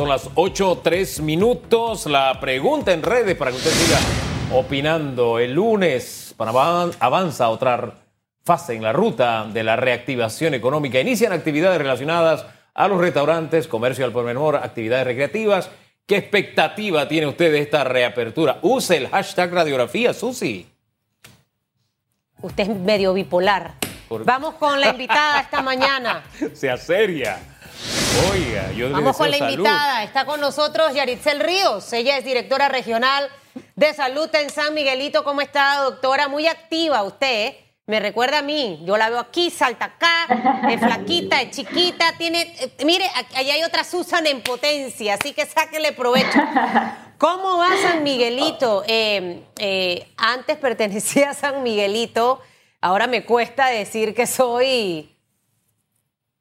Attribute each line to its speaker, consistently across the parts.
Speaker 1: Son las 8, 3 minutos. La pregunta en redes para que usted siga opinando. El lunes Panamá avanza otra fase en la ruta de la reactivación económica. Inician actividades relacionadas a los restaurantes, comercio al por menor, actividades recreativas. ¿Qué expectativa tiene usted de esta reapertura? Use el hashtag radiografía, Susi.
Speaker 2: Usted es medio bipolar. Vamos con la invitada esta mañana.
Speaker 1: Sea seria. Oiga, yo
Speaker 2: Vamos con la invitada. Está con nosotros Yaritzel Ríos. Ella es directora regional de salud en San Miguelito. ¿Cómo está, doctora? Muy activa usted. ¿eh? Me recuerda a mí. Yo la veo aquí, salta acá, es flaquita, es chiquita, tiene. Eh, mire, allá hay otra Susan en potencia, así que sáquele provecho. ¿Cómo va San Miguelito? Eh, antes pertenecía a San Miguelito, ahora me cuesta decir que soy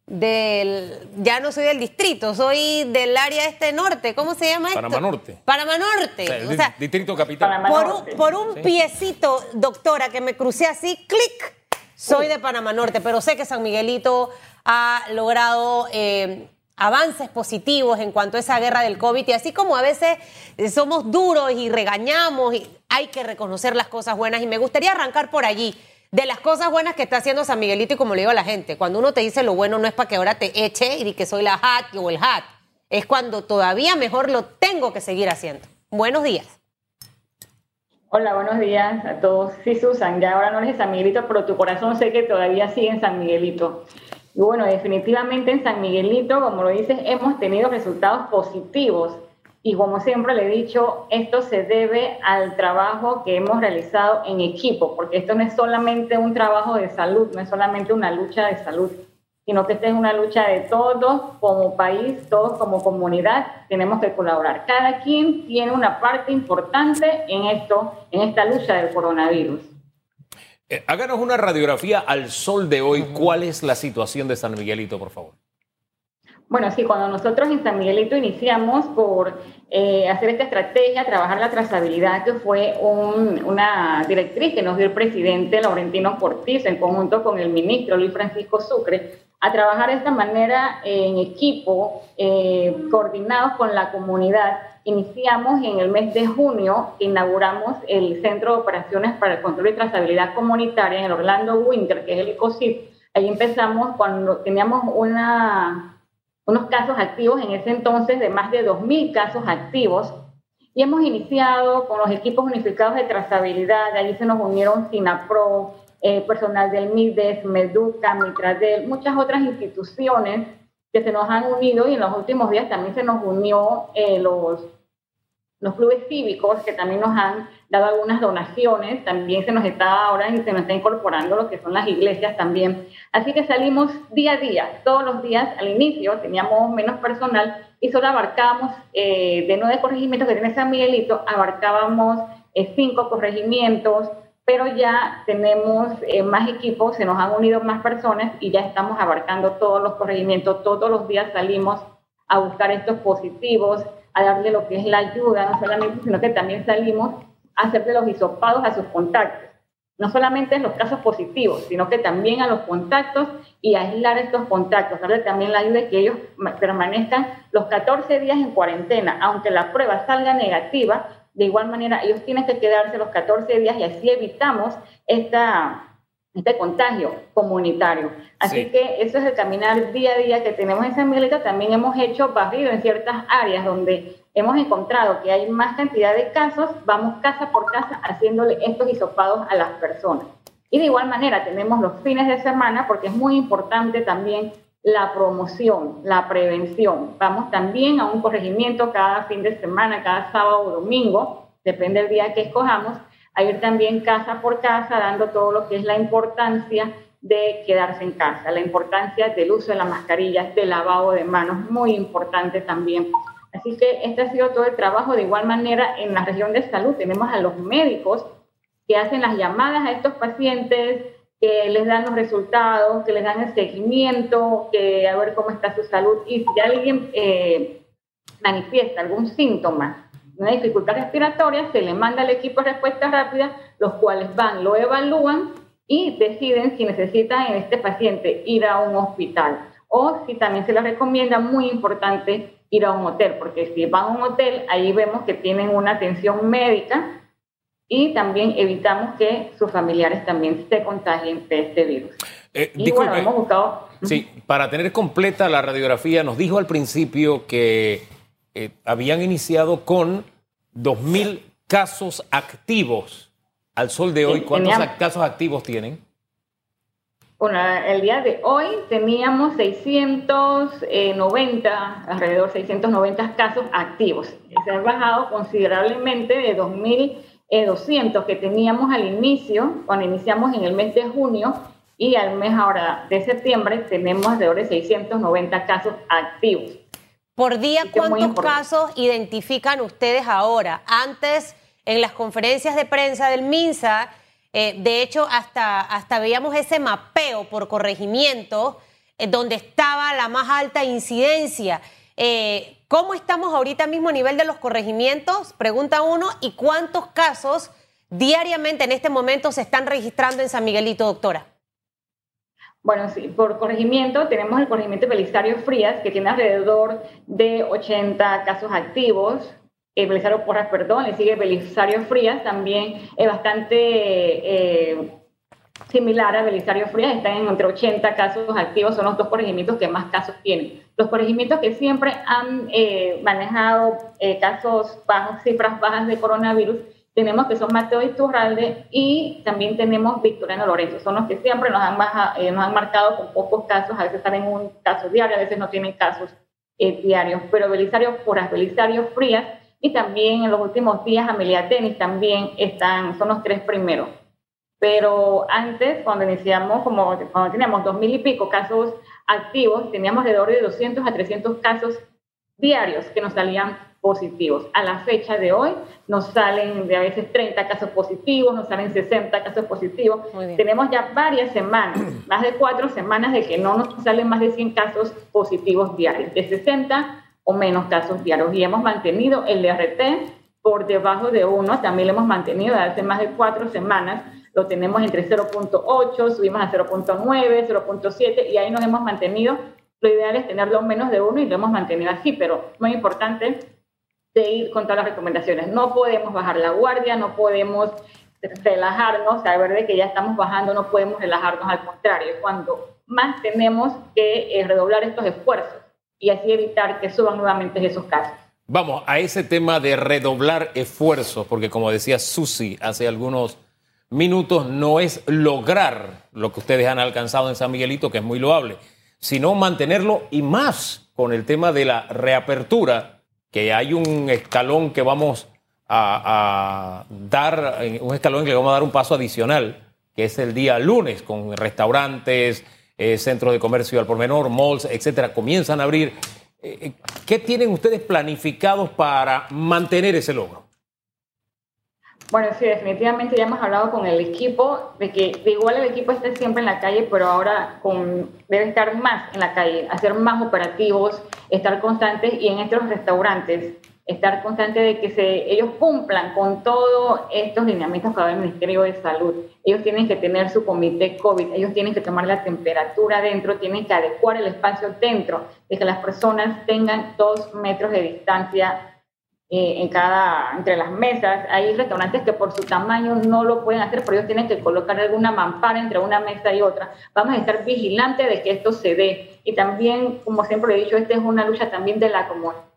Speaker 2: del, ya no soy del distrito, soy del área este norte, ¿cómo se llama esto?
Speaker 1: Panamá Norte.
Speaker 2: Panamá Norte.
Speaker 1: O sea, distrito capital.
Speaker 2: por, un, por un piecito, doctora, que me crucé así, clic, soy de Panamá Norte, pero sé que San Miguelito ha logrado eh, avances positivos en cuanto a esa guerra del COVID y así como a veces somos duros y regañamos, y hay que reconocer las cosas buenas y me gustaría arrancar por allí de las cosas buenas que está haciendo San Miguelito y como le digo a la gente, cuando uno te dice lo bueno no es para que ahora te eche y que soy la hat o el hat, es cuando todavía mejor lo tengo que seguir haciendo. Buenos días.
Speaker 3: Hola, buenos días a todos. Sí, Susan, ya ahora no eres San Miguelito, pero tu corazón sé que todavía sigue en San Miguelito. Y bueno, definitivamente en San Miguelito, como lo dices, hemos tenido resultados positivos y como siempre le he dicho, esto se debe al trabajo que hemos realizado en equipo, porque esto no es solamente un trabajo de salud, no es solamente una lucha de salud, sino que esta es una lucha de todos como país, todos como comunidad, tenemos que colaborar. Cada quien tiene una parte importante en esto, en esta lucha del coronavirus.
Speaker 1: Eh, háganos una radiografía al sol de hoy. ¿Cuál es la situación de San Miguelito, por favor?
Speaker 3: Bueno, sí, cuando nosotros en San Miguelito iniciamos por eh, hacer esta estrategia, trabajar la trazabilidad, que fue una directriz que nos dio el presidente Laurentino Cortiz en conjunto con el ministro Luis Francisco Sucre, a trabajar de esta manera en equipo, eh, coordinados con la comunidad. Iniciamos en el mes de junio, inauguramos el Centro de Operaciones para el Control y Trazabilidad Comunitaria en el Orlando Winter, que es el ICOSIP. Ahí empezamos cuando teníamos una unos casos activos en ese entonces de más de 2.000 casos activos. Y hemos iniciado con los equipos unificados de trazabilidad, allí se nos unieron SINAPRO, eh, personal del MIDES, MEDUCA, Mitradel, muchas otras instituciones que se nos han unido y en los últimos días también se nos unió eh, los los clubes cívicos que también nos han dado algunas donaciones, también se nos está ahora y se nos está incorporando lo que son las iglesias también. Así que salimos día a día, todos los días al inicio teníamos menos personal y solo abarcábamos eh, de nueve corregimientos que tiene San Miguelito, abarcábamos eh, cinco corregimientos, pero ya tenemos eh, más equipos, se nos han unido más personas y ya estamos abarcando todos los corregimientos, todos los días salimos a buscar estos positivos, a darle lo que es la ayuda, no solamente, sino que también salimos hacerle los hisopados a sus contactos. No solamente en los casos positivos, sino que también a los contactos y aislar estos contactos, darle también la ayuda de que ellos permanezcan los 14 días en cuarentena, aunque la prueba salga negativa, de igual manera ellos tienen que quedarse los 14 días y así evitamos esta, este contagio comunitario. Así que eso es el caminar día a día que tenemos en San Miguelito. También hemos hecho barrido en ciertas áreas donde hemos encontrado que hay más cantidad de casos, vamos casa por casa haciéndole estos hisopados a las personas. Y de igual manera tenemos los fines de semana porque es muy importante también la promoción, la prevención. Vamos también a un corregimiento cada fin de semana, cada sábado o domingo, depende del día que escojamos, a ir también casa por casa dando todo lo que es la importancia de quedarse en casa, la importancia del uso de las mascarillas, del lavado de manos, muy importante también. Así que este ha sido todo el trabajo. De igual manera, en la región de salud tenemos a los médicos que hacen las llamadas a estos pacientes, que les dan los resultados, que les dan el seguimiento, que a ver cómo está su salud. Y si alguien eh, manifiesta algún síntoma una dificultad respiratoria, se le manda al equipo de respuesta rápida, los cuales van, lo evalúan y deciden si necesitan en este paciente ir a un hospital o si también se les recomienda, muy importante, ir a un hotel, porque si van a un hotel, ahí vemos que tienen una atención médica y también evitamos que sus familiares también se contagien de este virus.
Speaker 1: Eh, y bueno, hemos buscado... Sí, para tener completa la radiografía, nos dijo al principio que eh, habían iniciado con 2.000 casos activos. Al sol de hoy, ¿cuántos casos activos tienen?
Speaker 3: Bueno, el día de hoy teníamos 690, alrededor de 690 casos activos. Se ha bajado considerablemente de 2.200 que teníamos al inicio, cuando iniciamos en el mes de junio, y al mes ahora de septiembre tenemos alrededor de 690 casos activos.
Speaker 2: Por día, ¿cuántos casos identifican ustedes ahora? Antes, en las conferencias de prensa del MINSA, eh, de hecho, hasta, hasta veíamos ese mapeo por corregimiento eh, donde estaba la más alta incidencia. Eh, ¿Cómo estamos ahorita mismo a nivel de los corregimientos? Pregunta uno. ¿Y cuántos casos diariamente en este momento se están registrando en San Miguelito, doctora?
Speaker 3: Bueno, sí, por corregimiento tenemos el corregimiento Belisario Frías, que tiene alrededor de 80 casos activos, eh, Belisario Porras, perdón, le sigue Belisario Frías, también es bastante eh, similar a Belisario Frías, están en entre 80 casos activos, son los dos corregimientos que más casos tienen. Los corregimientos que siempre han eh, manejado casos bajos, cifras bajas de coronavirus, tenemos que son Mateo Iturralde y también tenemos Victoriano Lorenzo, son los que siempre nos han, nos han marcado con pocos casos, a veces están en un caso diario, a veces no tienen casos diarios, pero Belisario Porras, Belisario Frías, y también en los últimos días Amelia Tenis también están, son los tres primeros. Pero antes, cuando iniciamos, como cuando teníamos dos mil y pico casos activos, teníamos alrededor de 200 a 300 casos diarios que nos salían positivos. A la fecha de hoy nos salen de a veces 30 casos positivos, nos salen 60 casos positivos. Tenemos ya varias semanas, más de cuatro semanas de que no nos salen más de 100 casos positivos diarios, de 60 o menos casos diarios. Y hemos mantenido el DRT por debajo de 1, también lo hemos mantenido desde hace más de cuatro semanas, lo tenemos entre 0.8, subimos a 0.9, 0.7 y ahí nos hemos mantenido. Lo ideal es tenerlo menos de 1 y lo hemos mantenido así, pero muy importante de ir con todas las recomendaciones. No podemos bajar la guardia, no podemos relajarnos, saber de que ya estamos bajando, no podemos relajarnos, al contrario, cuando más tenemos que eh, redoblar estos esfuerzos y así evitar que suban nuevamente esos casos.
Speaker 1: Vamos a ese tema de redoblar esfuerzos, porque como decía Susi hace algunos minutos, no es lograr lo que ustedes han alcanzado en San Miguelito, que es muy loable, sino mantenerlo y más con el tema de la reapertura, que hay un escalón que vamos a, dar, un escalón que vamos a dar un paso adicional, que es el día lunes, con restaurantes, eh, centros de comercio al por menor, malls, etcétera, comienzan a abrir. Eh, eh, ¿Qué tienen ustedes planificados para mantener ese logro?
Speaker 3: Bueno, sí, definitivamente ya hemos hablado con el equipo de que de igual el equipo está siempre en la calle, pero ahora debe estar más en la calle, hacer más operativos, estar constantes y en estos restaurantes estar constante de que se, ellos cumplan con todos estos lineamientos que da el Ministerio de Salud. Ellos tienen que tener su comité COVID, ellos tienen que tomar la temperatura dentro, tienen que adecuar el espacio dentro, de que las personas tengan dos metros de distancia eh, en cada, entre las mesas. Hay restaurantes que por su tamaño no lo pueden hacer, pero ellos tienen que colocar alguna mampara entre una mesa y otra. Vamos a estar vigilantes de que esto se dé. Y también, como siempre he dicho, esta es una lucha también de la comunidad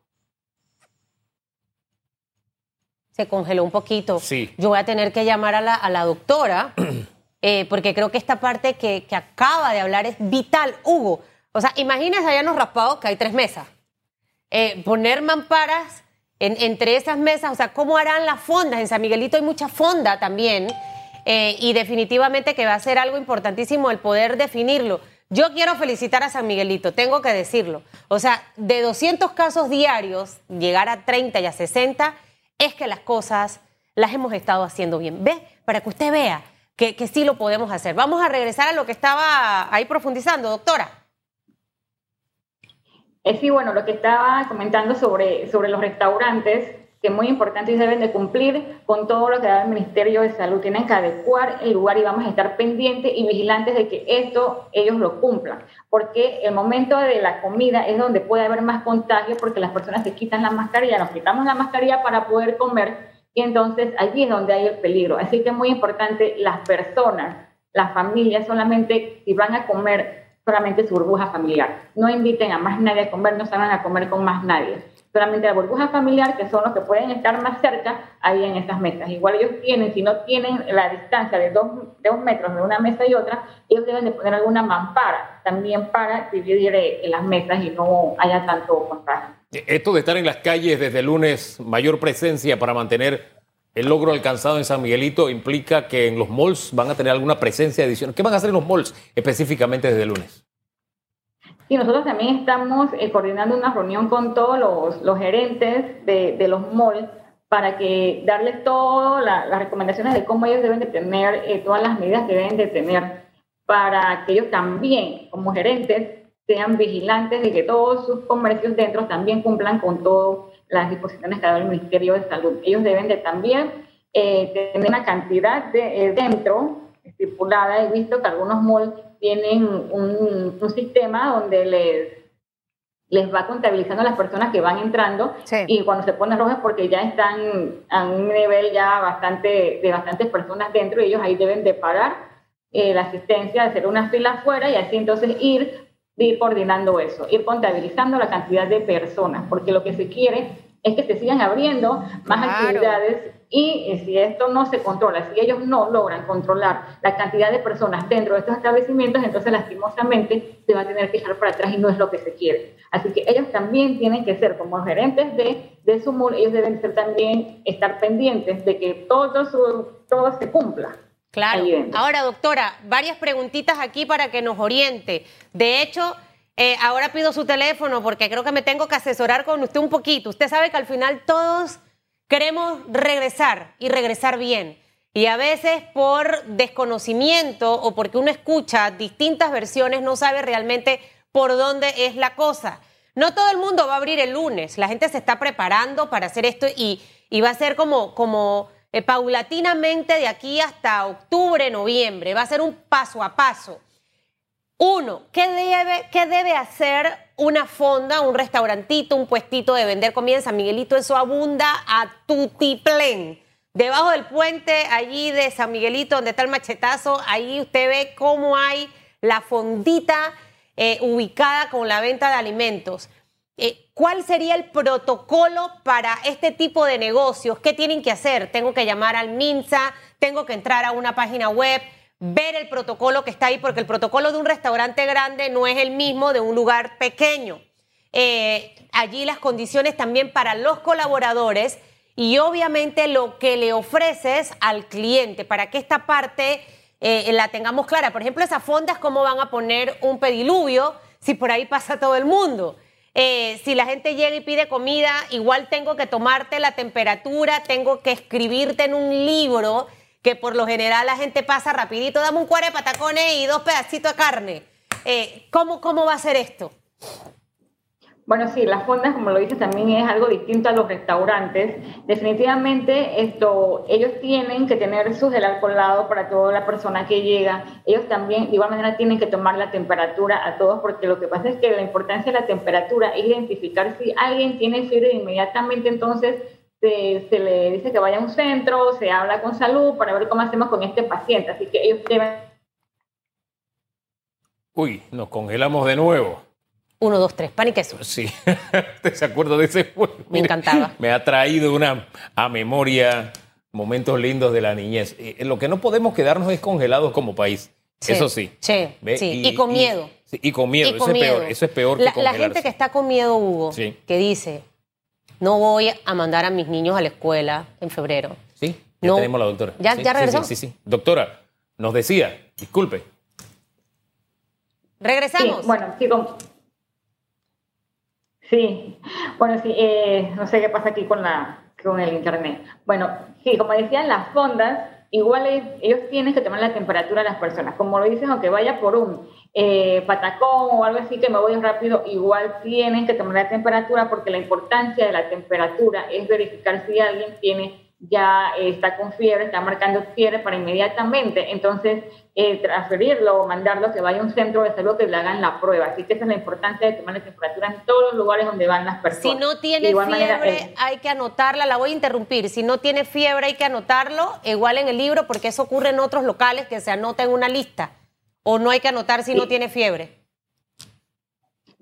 Speaker 2: se congeló un poquito. Sí. Yo voy a tener que llamar a la, a la doctora, eh, porque creo que esta parte que, que, acaba de hablar es vital. Hugo, o sea, imagínense allá en los raspados que hay tres mesas. Eh, poner mamparas en, entre esas mesas, o sea, ¿cómo harán las fondas? En San Miguelito hay mucha fonda también, eh, y definitivamente que va a ser algo importantísimo el poder definirlo. Yo quiero felicitar a San Miguelito, tengo que decirlo. O sea, de 200 casos diarios, llegar a 30 y a 60 es que las cosas las hemos estado haciendo bien. ¿Ve? Para que usted vea que, sí lo podemos hacer. Vamos a regresar a lo que estaba ahí profundizando, doctora.
Speaker 3: Eh, sí, bueno, lo que estaba comentando sobre, sobre los restaurantes, que es muy importante y deben de cumplir con todo lo que da el Ministerio de Salud. Tienen que adecuar el lugar y vamos a estar pendientes y vigilantes de que esto ellos lo cumplan, porque el momento de la comida es donde puede haber más contagios porque las personas se quitan la mascarilla, nos quitamos la mascarilla para poder comer y entonces allí es donde hay el peligro. Así que es muy importante las personas, las familias solamente si van a comer solamente su burbuja familiar. No inviten a más nadie a comer, no salgan a comer con más nadie. Solamente la burbuja familiar, que son los que pueden estar más cerca ahí en esas mesas. Igual ellos tienen, si no tienen la distancia de dos, de dos metros de una mesa y otra, ellos deben de poner alguna mampara también para dividir eh, las mesas y no haya tanto contagio.
Speaker 1: Esto de estar en las calles desde lunes, mayor presencia para mantener el logro alcanzado en San Miguelito implica que en los malls van a tener alguna presencia adicional. ¿Qué van a hacer en los malls específicamente desde el lunes?
Speaker 3: Sí, nosotros también estamos eh, coordinando una reunión con todos los, gerentes de, los malls para que darles todas las recomendaciones de cómo ellos deben de tener, eh, todas las medidas que deben de tener, para que ellos también, como gerentes, sean vigilantes de que todos sus comercios dentro también cumplan con todas las disposiciones que da el Ministerio de Salud. Ellos deben de también eh, tener una cantidad de, eh, dentro estipulada. He visto que algunos malls tienen un, sistema donde les, les va contabilizando a las personas que van entrando y cuando se pone rojo es porque ya están a un nivel ya bastante de bastantes personas dentro y ellos ahí deben de parar eh, la asistencia, hacer una fila afuera y así entonces ir ir coordinando eso, ir contabilizando la cantidad de personas, porque lo que se quiere es que se sigan abriendo más actividades y si esto no se controla, si ellos no logran controlar la cantidad de personas dentro de estos establecimientos, entonces lastimosamente se va a tener que dejar para atrás y no es lo que se quiere. Así que ellos también tienen que ser como gerentes de, de su ellos deben ser también estar pendientes de que todo, su, todo se cumpla.
Speaker 2: Claro. Ahora, doctora, varias preguntitas aquí para que nos oriente. De hecho, eh, ahora pido su teléfono porque creo que me tengo que asesorar con usted un poquito. Usted sabe que al final todos queremos regresar y regresar bien. Y a veces por desconocimiento o porque uno escucha distintas versiones no sabe realmente por dónde es la cosa. No todo el mundo va a abrir el lunes. La gente se está preparando para hacer esto y, va a ser como, como eh, paulatinamente de aquí hasta octubre, noviembre. Va a ser un paso a paso. Uno, ¿qué debe, qué debe hacer una fonda, un restaurantito, un puestito de vender comida San Miguelito? Eso abunda a tutiplén. Debajo del puente, allí de San Miguelito, donde está el machetazo, ahí usted ve cómo hay la fondita eh, ubicada con la venta de alimentos. Eh, ¿Cuál sería el protocolo para este tipo de negocios? ¿Qué tienen que hacer? Tengo que llamar al MINSA, tengo que entrar a una página web, ver el protocolo que está ahí, porque el protocolo de un restaurante grande no es el mismo de un lugar pequeño. Eh, allí las condiciones también para los colaboradores y obviamente lo que le ofreces al cliente para que esta parte eh, la tengamos clara. Por ejemplo, esas fondas, ¿cómo van a poner un pediluvio si por ahí pasa todo el mundo? Eh, si la gente llega y pide comida, igual tengo que tomarte la temperatura, tengo que escribirte en un libro, que por lo general la gente pasa rapidito, dame un cuare de patacones y dos pedacitos de carne. Eh, ¿cómo, ¿Cómo va a ser esto?
Speaker 3: Bueno, sí, las fondas, como lo dices, también es algo distinto a los restaurantes. Definitivamente, esto, ellos tienen que tener su gel alcoholado para toda la persona que llega. Ellos también, de igual manera, tienen que tomar la temperatura a todos, porque lo que pasa es que la importancia de la temperatura es identificar si alguien tiene fiebre inmediatamente, entonces se, se le dice que vaya a un centro, se habla con salud para ver cómo hacemos con este paciente. Así que ellos deben...
Speaker 1: Uy, nos congelamos de nuevo.
Speaker 2: Uno, dos, tres, pan y queso.
Speaker 1: Sí, se acuerdo de ese juego.
Speaker 2: Me encantaba.
Speaker 1: Me ha traído una a memoria momentos lindos de la niñez. Eh, lo que no podemos quedarnos es congelados como país. Eso sí.
Speaker 2: Sí, sí. Y, con miedo.
Speaker 1: Y, con miedo. eso, Es peor, eso es peor
Speaker 2: la, que La gente que está con miedo, Hugo, que dice, no voy a mandar a mis niños a la escuela en febrero.
Speaker 1: Sí, ya tenemos a la doctora.
Speaker 2: ¿Ya, ¿ya regresó?
Speaker 1: Sí, sí, sí. Doctora, nos decía, disculpe.
Speaker 2: Regresamos.
Speaker 3: bueno, sí, Sí, bueno, sí, eh, no sé qué pasa aquí con, la, con el Internet. Bueno, sí, como decían, las fondas igual ellos tienen que tomar la temperatura de las personas. Como lo dicen, aunque vaya por un eh, patacón o algo así que me voy rápido, igual tienen que tomar la temperatura porque la importancia de la temperatura es verificar si alguien tiene ya está con fiebre, está marcando fiebre para inmediatamente, entonces eh, transferirlo o mandarlo que vaya a un centro de salud que le hagan la prueba. Así que esa es la importancia de tomar la temperatura en todos los lugares donde van las personas.
Speaker 2: Si no tiene fiebre, eh, hay que anotarla, la voy a interrumpir. Si no tiene fiebre, hay que anotarlo, igual en el libro, porque eso ocurre en otros locales que se anota en una lista. O no hay que anotar si no tiene fiebre.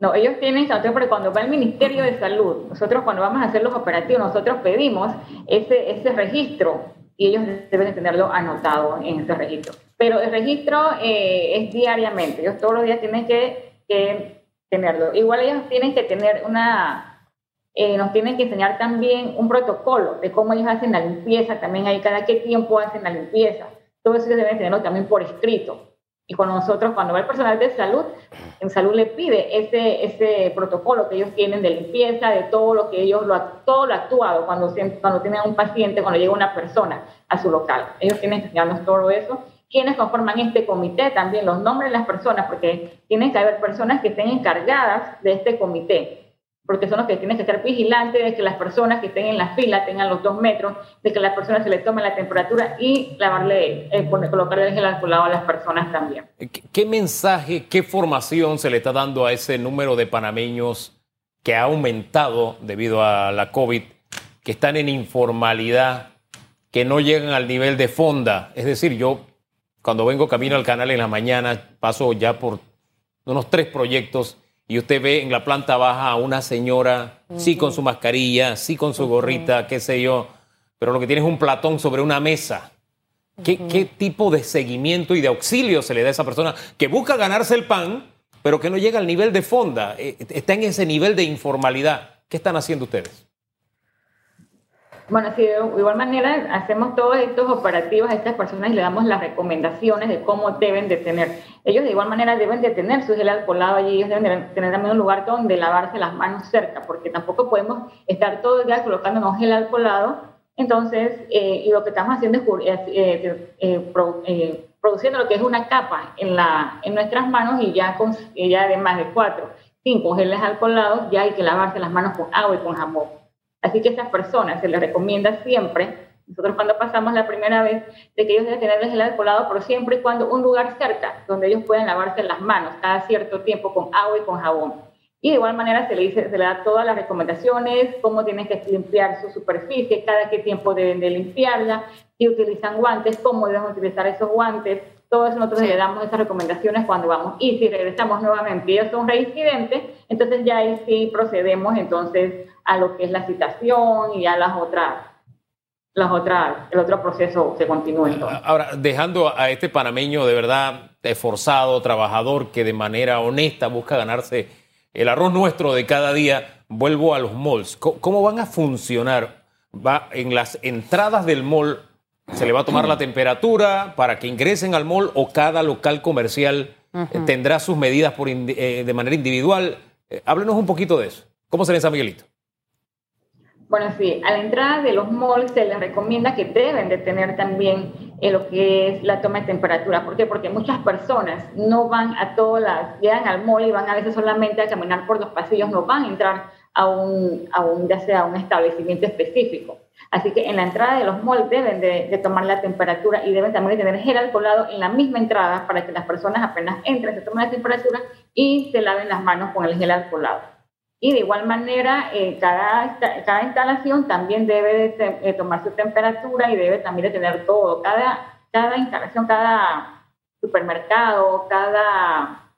Speaker 3: No, ellos tienen que porque cuando va el Ministerio de Salud, nosotros cuando vamos a hacer los operativos, nosotros pedimos ese, ese registro y ellos deben tenerlo anotado en ese registro. Pero el registro eh, es diariamente, ellos todos los días tienen que, que tenerlo. Igual ellos tienen que tener una, eh, nos tienen que enseñar también un protocolo de cómo ellos hacen la limpieza, también ahí cada qué tiempo hacen la limpieza. Todo eso deben tenerlo también por escrito. Y con nosotros, cuando va el personal de salud, en salud le pide ese, ese protocolo que ellos tienen de limpieza, de todo lo que ellos, lo, todo lo actuado cuando, cuando tienen un paciente, cuando llega una persona a su local. Ellos tienen que enseñarnos todo eso. Quienes conforman este comité, también los nombres de las personas, porque tienen que haber personas que estén encargadas de este comité porque son los que tienen que estar vigilantes de que las personas que estén en la fila tengan los dos metros, de que las personas se les tome la temperatura y lavarle, eh, colocarle el gel alcoholado a las personas también.
Speaker 1: ¿Qué mensaje, qué formación se le está dando a ese número de panameños que ha aumentado debido a la COVID, que están en informalidad, que no llegan al nivel de fonda? Es decir, yo cuando vengo camino al canal en la mañana paso ya por unos tres proyectos y usted ve en la planta baja a una señora, sí con su mascarilla, sí con su gorrita, qué sé yo, pero lo que tiene es un platón sobre una mesa. ¿Qué, tipo de seguimiento y de auxilio se le da a esa persona que busca ganarse el pan, pero que no llega al nivel de fonda? Eh, está en ese nivel de informalidad. ¿Qué están haciendo ustedes?
Speaker 3: Bueno, sí, de igual manera hacemos todos estos operativos a estas personas y le damos las recomendaciones de cómo deben de tener. Ellos de igual manera deben de tener su gel alcoholado allí, ellos deben de tener también un lugar donde lavarse las manos cerca, porque tampoco podemos estar todo el día colocándonos gel alcoholado. Entonces, eh, y lo que estamos haciendo es eh, eh, produciendo lo que es una capa en, la, en nuestras manos y ya, con, ya de más de cuatro, cinco geles alcoholados, ya hay que lavarse las manos con agua y con jamón. Así que a esas personas se les recomienda siempre, nosotros cuando pasamos la primera vez, de que ellos deben tener el gel alcoholado, pero siempre y cuando un lugar cerca donde ellos puedan lavarse las manos cada cierto tiempo con agua y con jabón. Y de igual manera se le, dice, se le da todas las recomendaciones, cómo tienen que limpiar su superficie, cada qué tiempo deben de limpiarla, si utilizan guantes, cómo deben utilizar esos guantes. Todo eso nosotros le damos esas recomendaciones cuando vamos. Y si regresamos nuevamente y ellos son reincidentes, entonces ya ahí sí procedemos entonces a lo que es la citación y a las otras, las otras, el otro proceso se continúa.
Speaker 1: Ahora, dejando a este panameño de verdad esforzado, trabajador, que de manera honesta busca ganarse el arroz nuestro de cada día, vuelvo a los malls. ¿Cómo van a funcionar? ¿Va en las entradas del mall? ¿Se le va a tomar la temperatura para que ingresen al mall o cada local comercial tendrá sus medidas por eh, de manera individual? Eh, háblenos un poquito de eso. ¿Cómo será en San Miguelito?
Speaker 3: Bueno, sí, a la entrada de los malls se les recomienda que deben de tener también eh, lo que es la toma de temperatura. ¿Por qué? Porque muchas personas no van a todas las, llegan al mall y van a veces solamente a caminar por los pasillos, no van a entrar a un, a un ya sea un establecimiento específico. Así que en la entrada de los malls deben de, de, tomar la temperatura y deben también de tener gel alcoholado en la misma entrada para que las personas apenas entren, se tomen la temperatura y se laven las manos con el gel alcoholado. Y de igual manera, eh, cada, cada instalación también debe de, tomar su temperatura y debe también de tener todo. Cada, cada instalación, cada supermercado, cada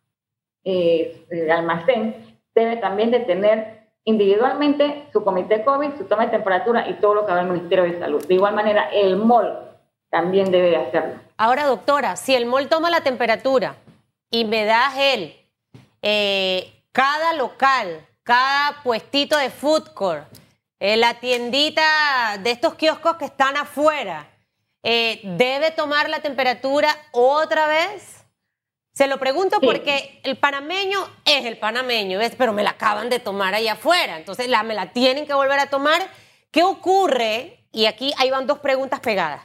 Speaker 3: eh, almacén debe también de tener individualmente su comité COVID, su toma de temperatura y todo lo que haga el Ministerio de Salud. De igual manera, el MOL también debe de hacerlo.
Speaker 2: Ahora, doctora, si el MOL toma la temperatura y me da gel, eh, cada local cada puestito de food court, eh, la tiendita de estos kioscos que están afuera, eh, ¿debe tomar la temperatura otra vez? Se lo pregunto porque el panameño es el panameño, pero me la acaban de tomar allá afuera, entonces la, me la tienen que volver a tomar. ¿Qué ocurre? Y aquí ahí van dos preguntas pegadas.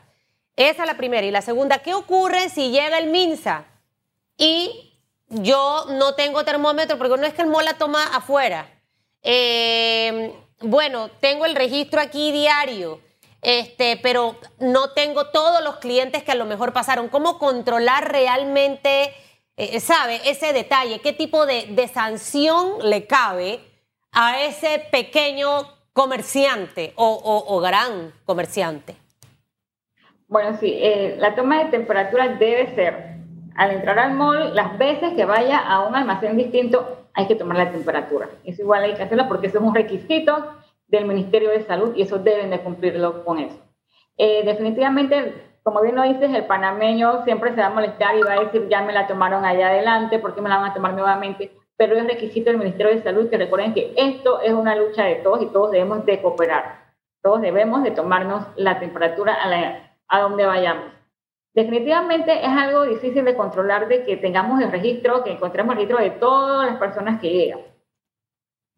Speaker 2: Esa es la primera. Y la segunda, ¿qué ocurre si llega el MINSA y yo no tengo termómetro porque no es que el MOLA toma afuera? Eh, bueno, tengo el registro aquí diario, este, pero no tengo todos los clientes que a lo mejor pasaron. ¿Cómo controlar realmente, eh, sabe, ese detalle? ¿Qué tipo de, sanción le cabe a ese pequeño comerciante o, gran comerciante?
Speaker 3: Bueno, sí, eh, la toma de temperatura debe ser al entrar al mall, las veces que vaya a un almacén distinto, hay que tomar la temperatura. Eso igual hay que hacerlo porque eso es un requisito del Ministerio de Salud y eso deben de cumplirlo con eso. Eh, definitivamente, como bien lo dices, el panameño siempre se va a molestar y va a decir, ya me la tomaron allá adelante, ¿por qué me la van a tomar nuevamente? pero es requisito del Ministerio de Salud que recuerden que esto es una lucha de todos y todos debemos de cooperar. Todos debemos de tomarnos la temperatura a, a donde vayamos. Definitivamente es algo difícil de controlar de que tengamos el registro, que encontremos el registro de todas las personas que llegan.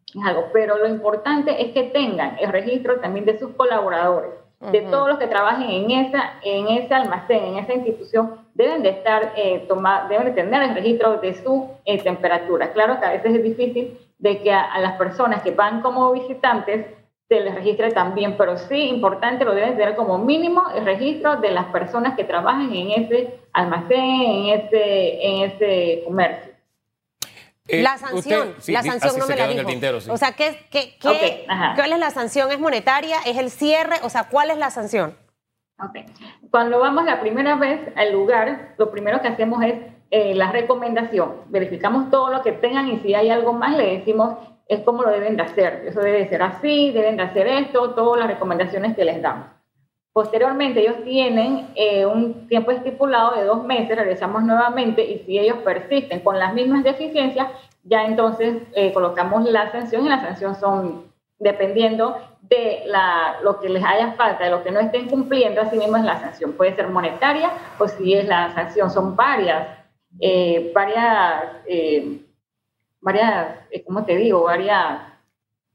Speaker 3: Es algo, pero lo importante es que tengan el registro también de sus colaboradores de todos los que trabajen en, esa, en ese almacén, en esa institución, deben de estar, eh, deben de tener el registro de su eh, temperatura. Claro que a veces es difícil de que a, las personas que van como visitantes se les registre también, pero sí importante lo deben tener como mínimo el registro de las personas que trabajen en ese almacén, en ese, en ese comercio.
Speaker 2: Eh, la sanción, la sanción no me la dijo. O sea, ¿qué, qué, qué ¿cuál es la sanción? ¿Es monetaria? ¿Es el cierre? O sea, ¿cuál es la sanción?
Speaker 3: Okay. Cuando vamos la primera vez al lugar, lo primero que hacemos es eh, la recomendación. Verificamos todo lo que tengan y si hay algo más le decimos es cómo lo deben de hacer. Eso debe de ser así, deben de hacer esto, todas las recomendaciones que les damos. Posteriormente ellos tienen eh, un tiempo estipulado de dos meses, regresamos nuevamente y si ellos persisten con las mismas deficiencias, ya entonces eh, colocamos la sanción y la sanción son dependiendo de la, lo que les haya falta, de lo que no estén cumpliendo, así mismo es la sanción. Puede ser monetaria o si es la sanción, son varias, eh, varias, varias, ¿cómo te digo? Varias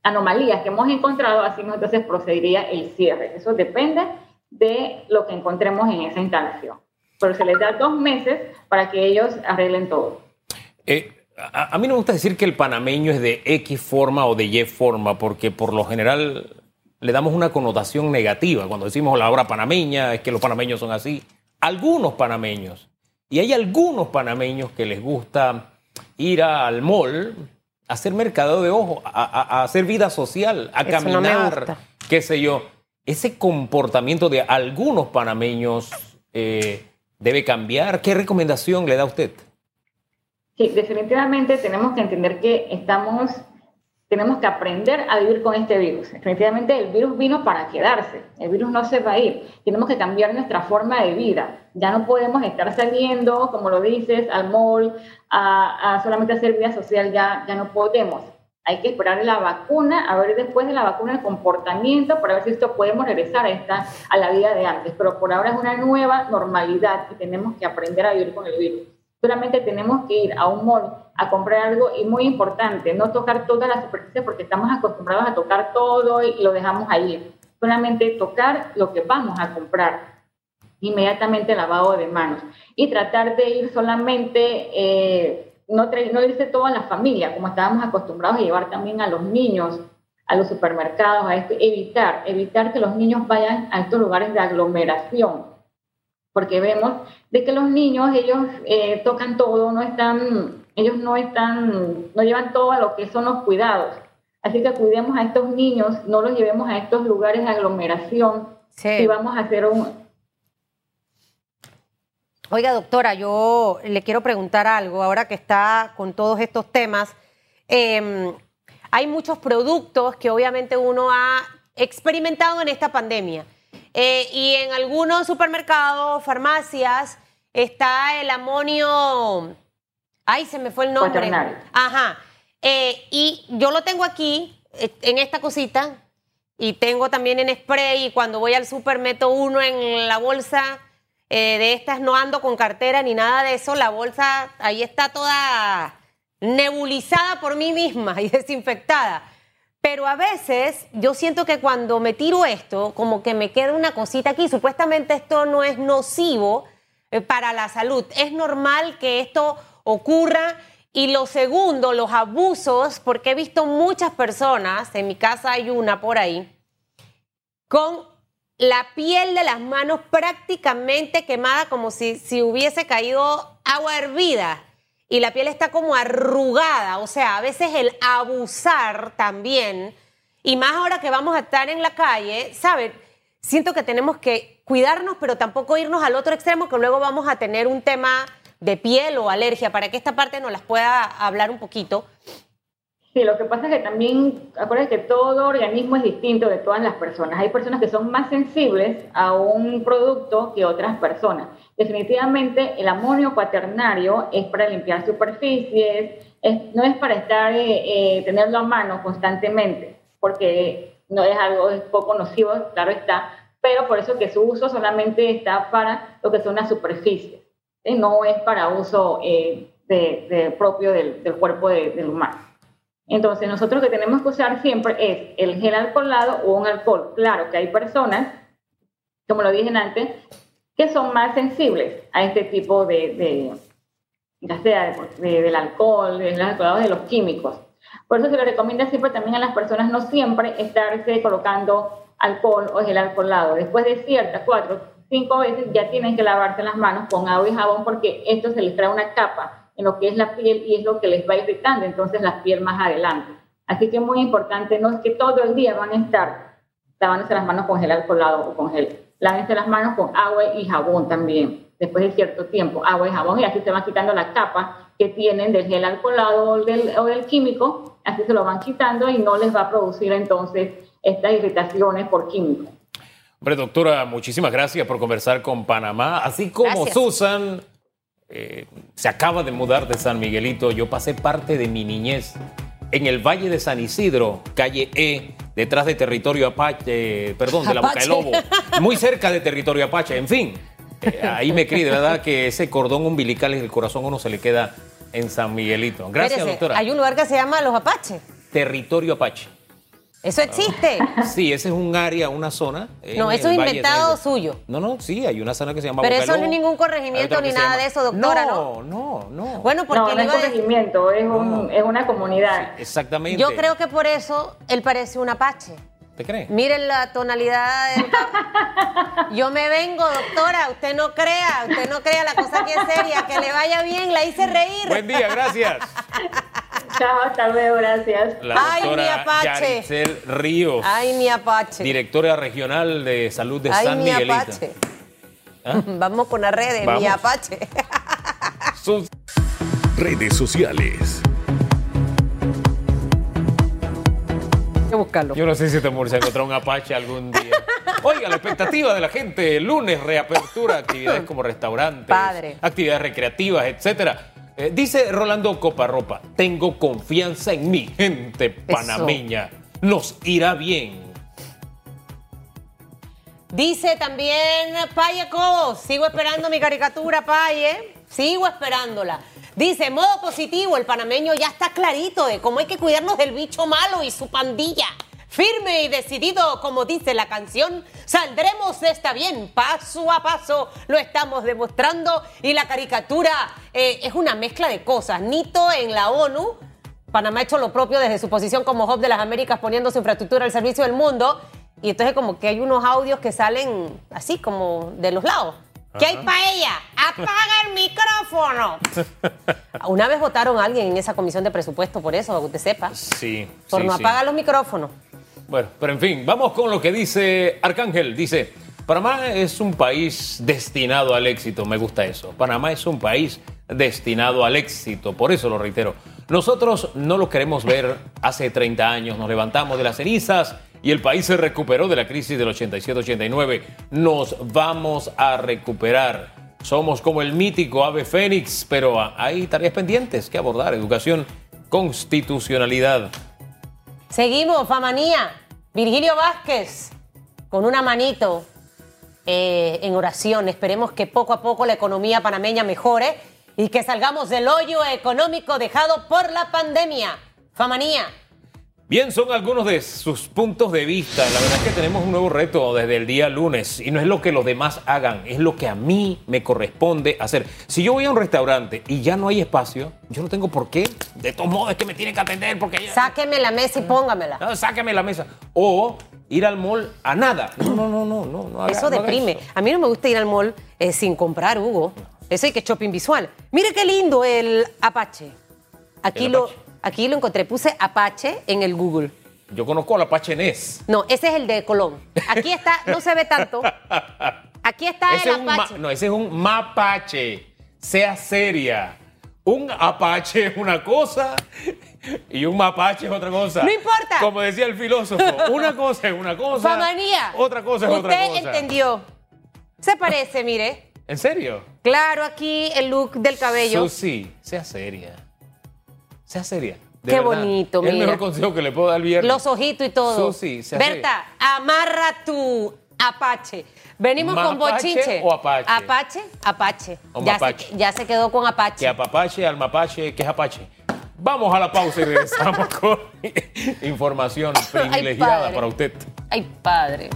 Speaker 3: anomalías que hemos encontrado, así entonces procedería el cierre. Eso depende de lo que encontremos en esa instalación. Pero se les da dos meses para que ellos arreglen todo.
Speaker 1: Eh, a, mí no me gusta decir que el panameño es de X forma o de Y forma, porque por lo general le damos una connotación negativa. Cuando decimos la obra panameña, es que los panameños son así. Algunos panameños. Y hay algunos panameños que les gusta ir al mall, a hacer mercado de ojo, a, hacer vida social, a caminar, qué sé yo ese comportamiento de algunos panameños eh, debe cambiar. ¿Qué recomendación le da usted?
Speaker 3: Sí, definitivamente tenemos que entender que estamos, tenemos que aprender a vivir con este virus. Definitivamente el virus vino para quedarse, el virus no se va a ir. Tenemos que cambiar nuestra forma de vida. Ya no podemos estar saliendo, como lo dices, al mall, a, a solamente hacer vida social, ya, ya no podemos hay que esperar la vacuna, a ver después de la vacuna el comportamiento para ver si esto podemos regresar a, esta, a la vida de antes. Pero por ahora es una nueva normalidad y tenemos que aprender a vivir con el virus. Solamente tenemos que ir a un mall a comprar algo y muy importante, no tocar todas las superficies porque estamos acostumbrados a tocar todo y lo dejamos ahí. Solamente tocar lo que vamos a comprar inmediatamente lavado de manos y tratar de ir solamente eh, no, no irse toda la familia, como estábamos acostumbrados a llevar también a los niños a los supermercados, a esto, evitar, evitar que los niños vayan a estos lugares de aglomeración, porque vemos de que los niños, ellos eh, tocan todo, no están, ellos no están, no llevan todo a lo que son los cuidados. Así que cuidemos a estos niños, no los llevemos a estos lugares de aglomeración y vamos a hacer un,
Speaker 2: Oiga, doctora, yo le quiero preguntar algo, ahora que está con todos estos temas. Em, hay muchos productos que obviamente uno ha experimentado en esta pandemia. Eh, y en algunos supermercados, farmacias, está el amonio. Ay, se me fue el nombre. Ajá. Eh, y yo lo tengo aquí, eh, en esta cosita, y tengo también en spray. Y cuando voy al super meto uno en la bolsa eh, de estas no ando con cartera ni nada de eso, la bolsa ahí está toda nebulizada por mí misma y desinfectada. Pero a veces yo siento que cuando me tiro esto, como que me queda una cosita aquí. Supuestamente esto no es nocivo eh, para la salud. Es normal que esto ocurra. Y lo segundo, los abusos, porque he visto muchas personas, en mi casa hay una por ahí, con la piel de las manos prácticamente quemada como si, si hubiese caído agua hervida y la piel está como arrugada. O sea, a veces el abusar también, y más ahora que vamos a estar en la calle, ¿sabes? Siento que tenemos que cuidarnos, pero tampoco irnos al otro extremo, que luego vamos a tener un tema de piel o alergia, para que esta parte nos las pueda hablar un poquito.
Speaker 3: Sí, lo que pasa es que también, acuérdense que todo organismo es distinto de todas las personas. Hay personas que son más sensibles a un producto que otras personas. Definitivamente el amonio cuaternario es para limpiar superficies, no es para estar, eh, eh, tenerlo a mano constantemente, porque no es algo es poco nocivo, claro está, pero por eso que su uso solamente está para lo que son las superficies, no es para uso eh, de, propio del, cuerpo del humano. Entonces, nosotros lo que tenemos que usar siempre es el gel alcoholado o un alcohol. Claro que hay personas, como lo dije antes, que son más sensibles a este tipo de, de ya sea del alcohol, del alcoholado, de los químicos. Por eso se le recomienda siempre también a las personas no siempre estarse colocando alcohol o gel alcoholado. Después de ciertas cuatro, cinco veces ya tienen que lavarse las manos con agua y jabón porque esto se les trae una capa en lo que es la piel y es lo que les va irritando entonces la piel más adelante. Así que es muy importante, no es que todo el día van a estar lavándose las manos con gel alcoholado o con gel. Lávense las manos con agua y jabón también, después de cierto tiempo, agua y jabón, y así se van quitando la capa que tienen del gel alcoholado o del, o del químico, así se lo van quitando y no les va a producir entonces estas irritaciones por químico.
Speaker 1: Hombre, doctora, muchísimas gracias por conversar con Panamá, así como Susan eh, se acaba de mudar de San Miguelito. Yo pasé parte de mi niñez en el Valle de San Isidro, calle E, detrás de territorio Apache, perdón, de la Boca del Lobo, muy cerca de territorio Apache, en fin. Eh, ahí me crié, de verdad que ese cordón umbilical en el corazón uno se le queda en San Miguelito. Gracias, doctora.
Speaker 2: Hay un lugar que se llama Los Apaches.
Speaker 1: Territorio Apache.
Speaker 2: ¿Eso existe?
Speaker 1: Sí, ese es un área, una zona.
Speaker 2: No, eso es inventado suyo.
Speaker 1: No, no, sí, hay una zona que se llama
Speaker 2: Pero eso no es ningún corregimiento ni nada de eso, doctora,
Speaker 1: ¿no? No, no, no.
Speaker 3: Bueno, porque no, no es corregimiento, es, un, es una comunidad.
Speaker 1: exactamente.
Speaker 2: Yo creo que por eso él parece un apache.
Speaker 1: ¿Te crees?
Speaker 2: Miren la tonalidad del... Yo me vengo, doctora, usted no crea, usted no crea, la cosa que es seria, que le vaya bien, la hice reír.
Speaker 1: Buen día, gracias.
Speaker 3: Chao, hasta luego, gracias.
Speaker 1: La Ay, mi Apache. Yaricel Ríos.
Speaker 2: Ay, mi Apache.
Speaker 1: Directora regional de salud de San Miguelito.
Speaker 2: Apache. ¿Ah? Vamos con las redes, mi Apache.
Speaker 4: Sus redes sociales.
Speaker 2: buscarlo.
Speaker 1: Yo no sé si te este se encontrará un Apache algún día. Oiga, la expectativa de la gente, lunes reapertura, actividades como restaurantes,
Speaker 2: Padre.
Speaker 1: actividades recreativas, etcétera. Eh, dice Rolando Coparropa, tengo confianza en mi gente panameña. Nos irá bien.
Speaker 2: Dice también Paye Cobos, sigo esperando mi caricatura, Paye. Sigo esperándola. Dice, modo positivo, el panameño ya está clarito de cómo hay que cuidarnos del bicho malo y su pandilla. Firme y decidido, como dice la canción, saldremos de esta bien, paso a paso, lo estamos demostrando y la caricatura eh, es una mezcla de cosas. Nito en la ONU, Panamá ha hecho lo propio desde su posición como hub de las Américas poniendo su infraestructura al servicio del mundo y entonces como que hay unos audios que salen así como de los lados. ¿Qué hay para ella? ¡Apaga el micrófono! Una vez votaron a alguien en esa comisión de presupuesto por eso, que usted sepa.
Speaker 1: Sí.
Speaker 2: Por no apagar los micrófonos.
Speaker 1: Bueno, pero en fin, vamos con lo que dice Arcángel. Dice, Panamá es un país destinado al éxito, me gusta eso. Panamá es un país destinado al éxito, por eso lo reitero. Nosotros no lo queremos ver hace 30 años, nos levantamos de las cenizas y el país se recuperó de la crisis del 87-89. Nos vamos a recuperar. Somos como el mítico ave fénix, pero hay tareas pendientes que abordar. Educación, constitucionalidad,
Speaker 2: Seguimos, Famanía. Virgilio Vázquez, con una manito eh, en oración. Esperemos que poco a poco la economía panameña mejore y que salgamos del hoyo económico dejado por la pandemia. Famanía.
Speaker 1: Bien, son algunos de sus puntos de vista. La verdad es que tenemos un nuevo reto desde el día lunes y no es lo que los demás hagan, es lo que a mí me corresponde hacer. Si yo voy a un restaurante y ya no hay espacio, yo no tengo por qué. De todos modos es que me tienen que atender porque ya...
Speaker 2: Sáqueme la mesa y póngamela.
Speaker 1: No, sáqueme la mesa. O ir al mall a nada. No, no, no, no, no. no haga-
Speaker 2: Eso
Speaker 1: no haga
Speaker 2: deprime.
Speaker 1: eso.
Speaker 2: A mí no me gusta ir al mall eh, sin comprar, Hugo. Eso hay que shopping visual. Mire qué lindo el Apache. Aquí
Speaker 1: El
Speaker 2: lo,
Speaker 1: Apache.
Speaker 2: Aquí lo encontré. Puse Apache en el Google.
Speaker 1: Yo conozco a la Apache Ness.
Speaker 2: No, ese es el de Colón. Aquí está, no se ve tanto. Aquí está
Speaker 1: Ese
Speaker 2: el
Speaker 1: es
Speaker 2: Apache.
Speaker 1: no, ese es un mapache. Sea seria. Un apache es una cosa y un mapache es otra cosa.
Speaker 2: No importa.
Speaker 1: Como decía el filósofo, una cosa es una cosa.
Speaker 2: Famanía.
Speaker 1: Otra cosa es
Speaker 2: Usted
Speaker 1: otra cosa.
Speaker 2: entendió. Se parece, mire.
Speaker 1: ¿En serio?
Speaker 2: Claro, aquí el look del cabello.
Speaker 1: Susi, sea seria. Sea seria. De
Speaker 2: Qué
Speaker 1: verdad.
Speaker 2: bonito,
Speaker 1: Es el mejor consejo que le puedo dar viernes.
Speaker 2: Los ojitos y todo.
Speaker 1: Susi, sea
Speaker 2: Berta, amarra tu Apache. Venimos con
Speaker 1: ¿Mapache
Speaker 2: bochinche.
Speaker 1: o Apache?
Speaker 2: Apache, Apache.
Speaker 1: O
Speaker 2: ya,
Speaker 1: mapache.
Speaker 2: Se, ya se quedó con
Speaker 1: Que
Speaker 2: Apache.
Speaker 1: apapache, al mapache, que es apache. Vamos a la pausa y regresamos con información privilegiada para usted.
Speaker 2: Ay, padre.